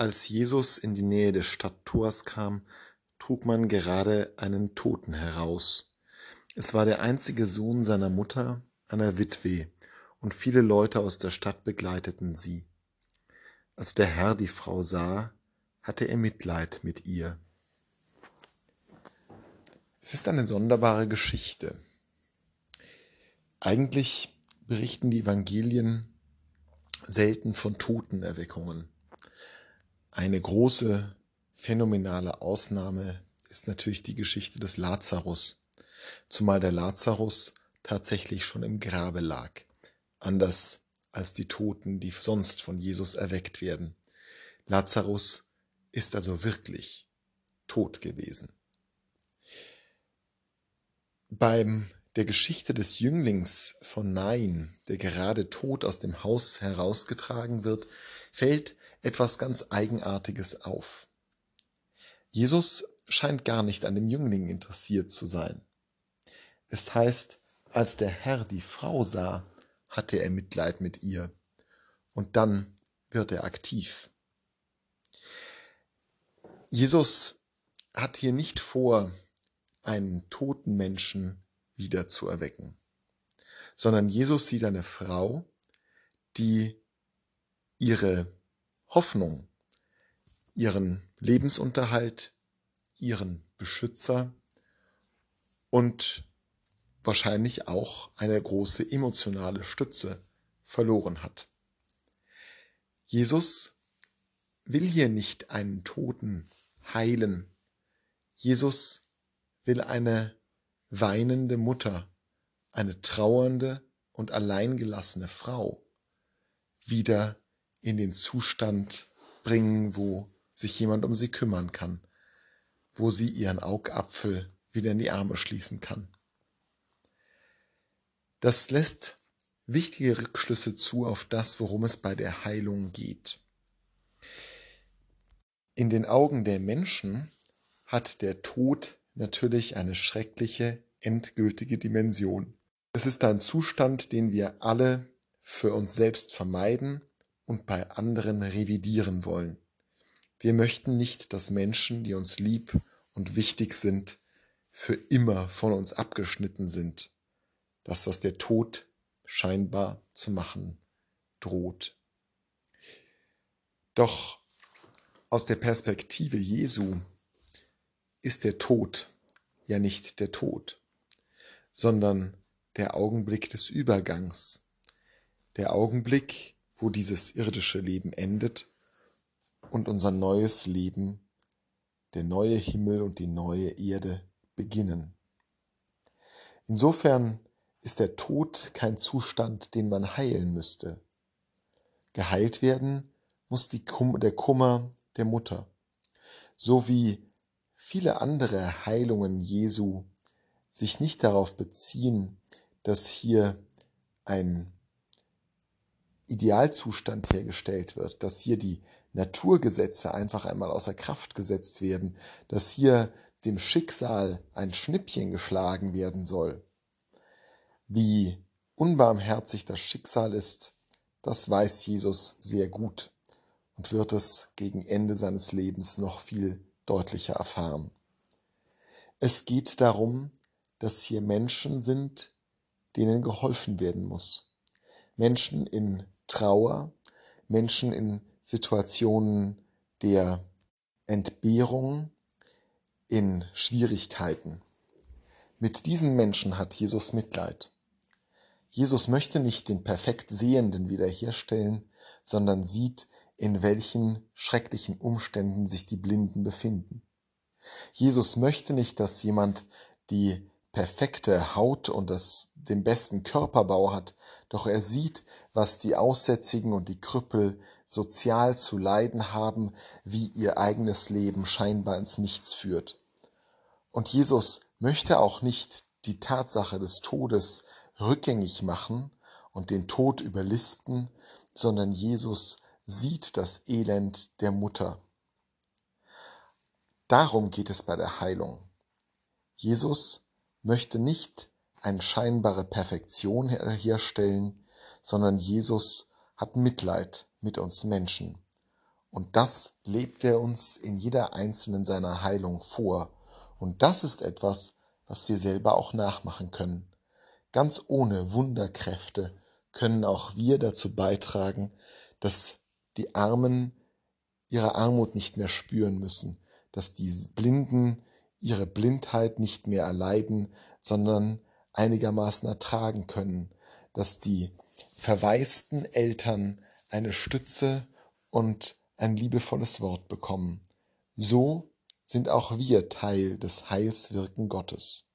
Als Jesus in die Nähe des Stadttors kam, trug man gerade einen Toten heraus. Es war der einzige Sohn seiner Mutter, einer Witwe, und viele Leute aus der Stadt begleiteten sie. Als der Herr die Frau sah, hatte er Mitleid mit ihr. Es ist eine sonderbare Geschichte. Eigentlich berichten die Evangelien selten von Totenerweckungen. Eine große, phänomenale Ausnahme ist natürlich die Geschichte des Lazarus, zumal der Lazarus tatsächlich schon im Grabe lag, anders als die Toten, die sonst von Jesus erweckt werden. Lazarus ist also wirklich tot gewesen. Beim der Geschichte des Jünglings von Nain, der gerade tot aus dem Haus herausgetragen wird, fällt etwas ganz Eigenartiges auf. Jesus scheint gar nicht an dem Jüngling interessiert zu sein. Es heißt, als der Herr die Frau sah, hatte er Mitleid mit ihr. Und dann wird er aktiv. Jesus hat hier nicht vor, einen toten Menschen wieder zu erwecken, sondern Jesus sieht eine Frau, die ihre Hoffnung, ihren Lebensunterhalt, ihren Beschützer und wahrscheinlich auch eine große emotionale Stütze verloren hat. Jesus will hier nicht einen Toten heilen. Jesus will eine weinende Mutter, eine trauernde und alleingelassene Frau wieder in den Zustand bringen, wo sich jemand um sie kümmern kann, wo sie ihren Augapfel wieder in die Arme schließen kann. Das lässt wichtige Rückschlüsse zu auf das, worum es bei der Heilung geht. In den Augen der Menschen hat der Tod natürlich eine schreckliche, endgültige Dimension. Es ist ein Zustand, den wir alle für uns selbst vermeiden und bei anderen revidieren wollen. Wir möchten nicht, dass Menschen, die uns lieb und wichtig sind, für immer von uns abgeschnitten sind. Das, was der Tod scheinbar zu machen droht. Doch aus der Perspektive Jesu ist der Tod ja nicht der Tod, sondern der Augenblick des Übergangs, der Augenblick, wo dieses irdische Leben endet und unser neues Leben, der neue Himmel und die neue Erde beginnen. Insofern ist der Tod kein Zustand, den man heilen müsste. Geheilt werden muss Kum der Kummer der Mutter, so wie viele andere Heilungen Jesu sich nicht darauf beziehen, dass hier ein Idealzustand hergestellt wird, dass hier die Naturgesetze einfach einmal außer Kraft gesetzt werden, dass hier dem Schicksal ein Schnippchen geschlagen werden soll. Wie unbarmherzig das Schicksal ist, das weiß Jesus sehr gut und wird es gegen Ende seines Lebens noch viel deutlicher erfahren. Es geht darum, dass hier Menschen sind, denen geholfen werden muss. Menschen in Trauer, Menschen in Situationen der Entbehrung, in Schwierigkeiten. Mit diesen Menschen hat Jesus Mitleid. Jesus möchte nicht den perfekt Sehenden wiederherstellen, sondern sieht, in welchen schrecklichen Umständen sich die Blinden befinden. Jesus möchte nicht, dass jemand die perfekte Haut und das, den besten Körperbau hat, doch er sieht, was die Aussätzigen und die Krüppel sozial zu leiden haben, wie ihr eigenes Leben scheinbar ins Nichts führt. Und Jesus möchte auch nicht die Tatsache des Todes rückgängig machen und den Tod überlisten, sondern Jesus sieht das Elend der Mutter. Darum geht es bei der Heilung. Jesus möchte nicht eine scheinbare Perfektion herstellen, sondern Jesus hat Mitleid mit uns Menschen Und das lebt er uns in jeder einzelnen seiner Heilung vor. Und das ist etwas, was wir selber auch nachmachen können. Ganz ohne Wunderkräfte können auch wir dazu beitragen, dass die Armen ihre Armut nicht mehr spüren müssen, dass die Blinden ihre Blindheit nicht mehr erleiden, sondern einigermaßen ertragen können, dass die verwaisten Eltern eine Stütze und ein liebevolles Wort bekommen. So sind auch wir Teil des Heilswirken Gottes.